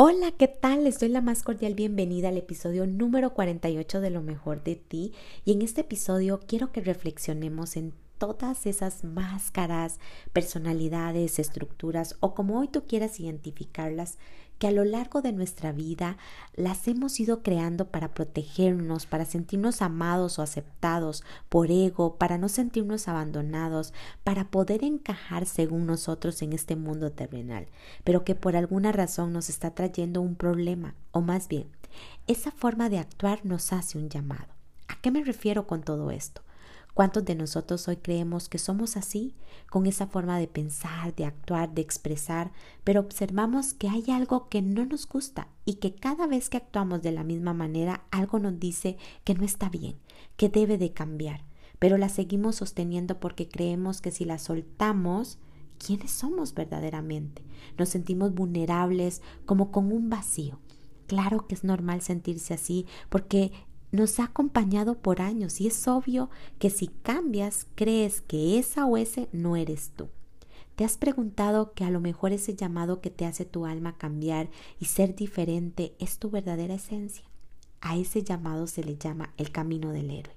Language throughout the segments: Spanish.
Hola, ¿qué tal? Les doy la más cordial bienvenida al episodio número 48 de Lo mejor de ti y en este episodio quiero que reflexionemos en todas esas máscaras, personalidades, estructuras o como hoy tú quieras identificarlas que a lo largo de nuestra vida las hemos ido creando para protegernos, para sentirnos amados o aceptados por ego, para no sentirnos abandonados, para poder encajar según nosotros en este mundo terrenal, pero que por alguna razón nos está trayendo un problema, o más bien, esa forma de actuar nos hace un llamado. ¿A qué me refiero con todo esto? ¿Cuántos de nosotros hoy creemos que somos así, con esa forma de pensar, de actuar, de expresar, pero observamos que hay algo que no nos gusta y que cada vez que actuamos de la misma manera algo nos dice que no está bien, que debe de cambiar, pero la seguimos sosteniendo porque creemos que si la soltamos, ¿quiénes somos verdaderamente? Nos sentimos vulnerables, como con un vacío. Claro que es normal sentirse así porque nos ha acompañado por años y es obvio que si cambias crees que esa o ese no eres tú. ¿Te has preguntado que a lo mejor ese llamado que te hace tu alma cambiar y ser diferente es tu verdadera esencia? A ese llamado se le llama el camino del héroe.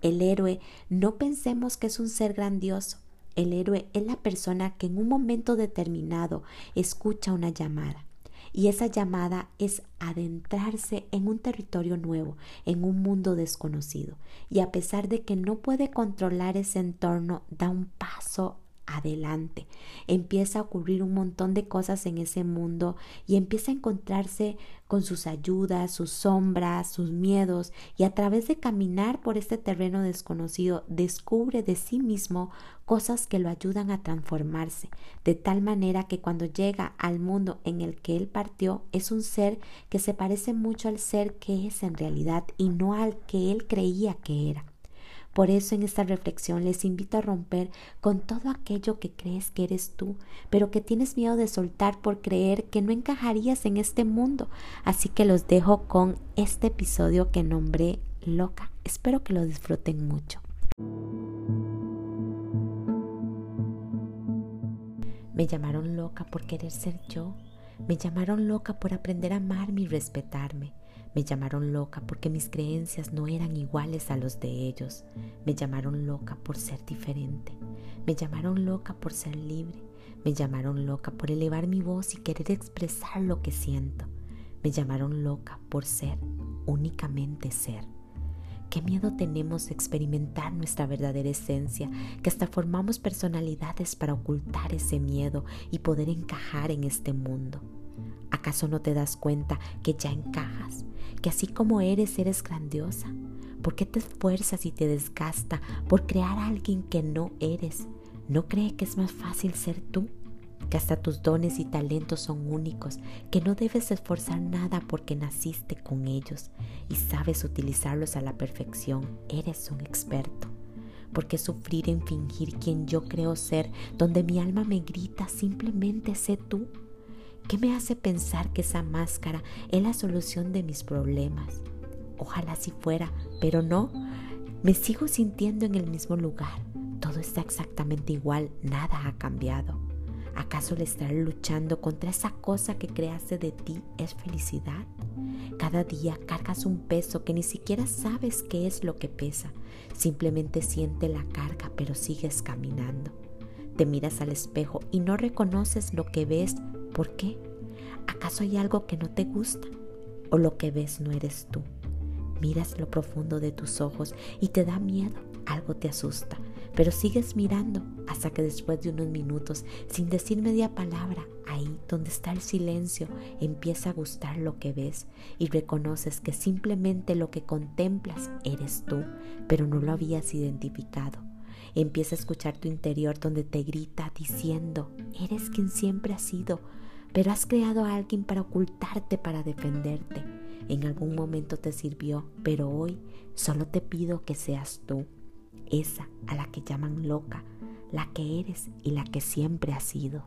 El héroe no pensemos que es un ser grandioso. El héroe es la persona que en un momento determinado escucha una llamada y esa llamada es adentrarse en un territorio nuevo, en un mundo desconocido. Y a pesar de que no puede controlar ese entorno, da un paso adelante. Empieza a ocurrir un montón de cosas en ese mundo y empieza a encontrarse con sus ayudas, sus sombras, sus miedos y a través de caminar por este terreno desconocido descubre de sí mismo cosas que lo ayudan a transformarse, de tal manera que cuando llega al mundo en el que él partió es un ser que se parece mucho al ser que es en realidad y no al que él creía que era. Por eso en esta reflexión les invito a romper con todo aquello que crees que eres tú, pero que tienes miedo de soltar por creer que no encajarías en este mundo. Así que los dejo con este episodio que nombré Loca. Espero que lo disfruten mucho. Me llamaron loca por querer ser yo. Me llamaron loca por aprender a amarme y respetarme. Me llamaron loca porque mis creencias no eran iguales a los de ellos. Me llamaron loca por ser diferente. Me llamaron loca por ser libre. Me llamaron loca por elevar mi voz y querer expresar lo que siento. Me llamaron loca por ser, únicamente ser. Qué miedo tenemos de experimentar nuestra verdadera esencia, que hasta formamos personalidades para ocultar ese miedo y poder encajar en este mundo. ¿Acaso no te das cuenta que ya encajas? Que así como eres, eres grandiosa. ¿Por qué te esfuerzas y te desgasta por crear a alguien que no eres? ¿No cree que es más fácil ser tú? Que hasta tus dones y talentos son únicos, que no debes esforzar nada porque naciste con ellos y sabes utilizarlos a la perfección. Eres un experto. ¿Por qué sufrir en fingir quien yo creo ser, donde mi alma me grita simplemente sé tú? ¿Qué me hace pensar que esa máscara es la solución de mis problemas? Ojalá así fuera, pero no. Me sigo sintiendo en el mismo lugar. Todo está exactamente igual, nada ha cambiado. ¿Acaso el estar luchando contra esa cosa que creaste de ti es felicidad? Cada día cargas un peso que ni siquiera sabes qué es lo que pesa. Simplemente siente la carga, pero sigues caminando. Te miras al espejo y no reconoces lo que ves ¿Por qué? ¿Acaso hay algo que no te gusta? ¿O lo que ves no eres tú? Miras lo profundo de tus ojos y te da miedo, algo te asusta, pero sigues mirando hasta que después de unos minutos, sin decir media palabra, ahí donde está el silencio, empieza a gustar lo que ves y reconoces que simplemente lo que contemplas eres tú, pero no lo habías identificado. Empieza a escuchar tu interior donde te grita diciendo, eres quien siempre has sido, pero has creado a alguien para ocultarte, para defenderte. En algún momento te sirvió, pero hoy solo te pido que seas tú. esa a la que llaman loca, la que eres y la que siempre has sido.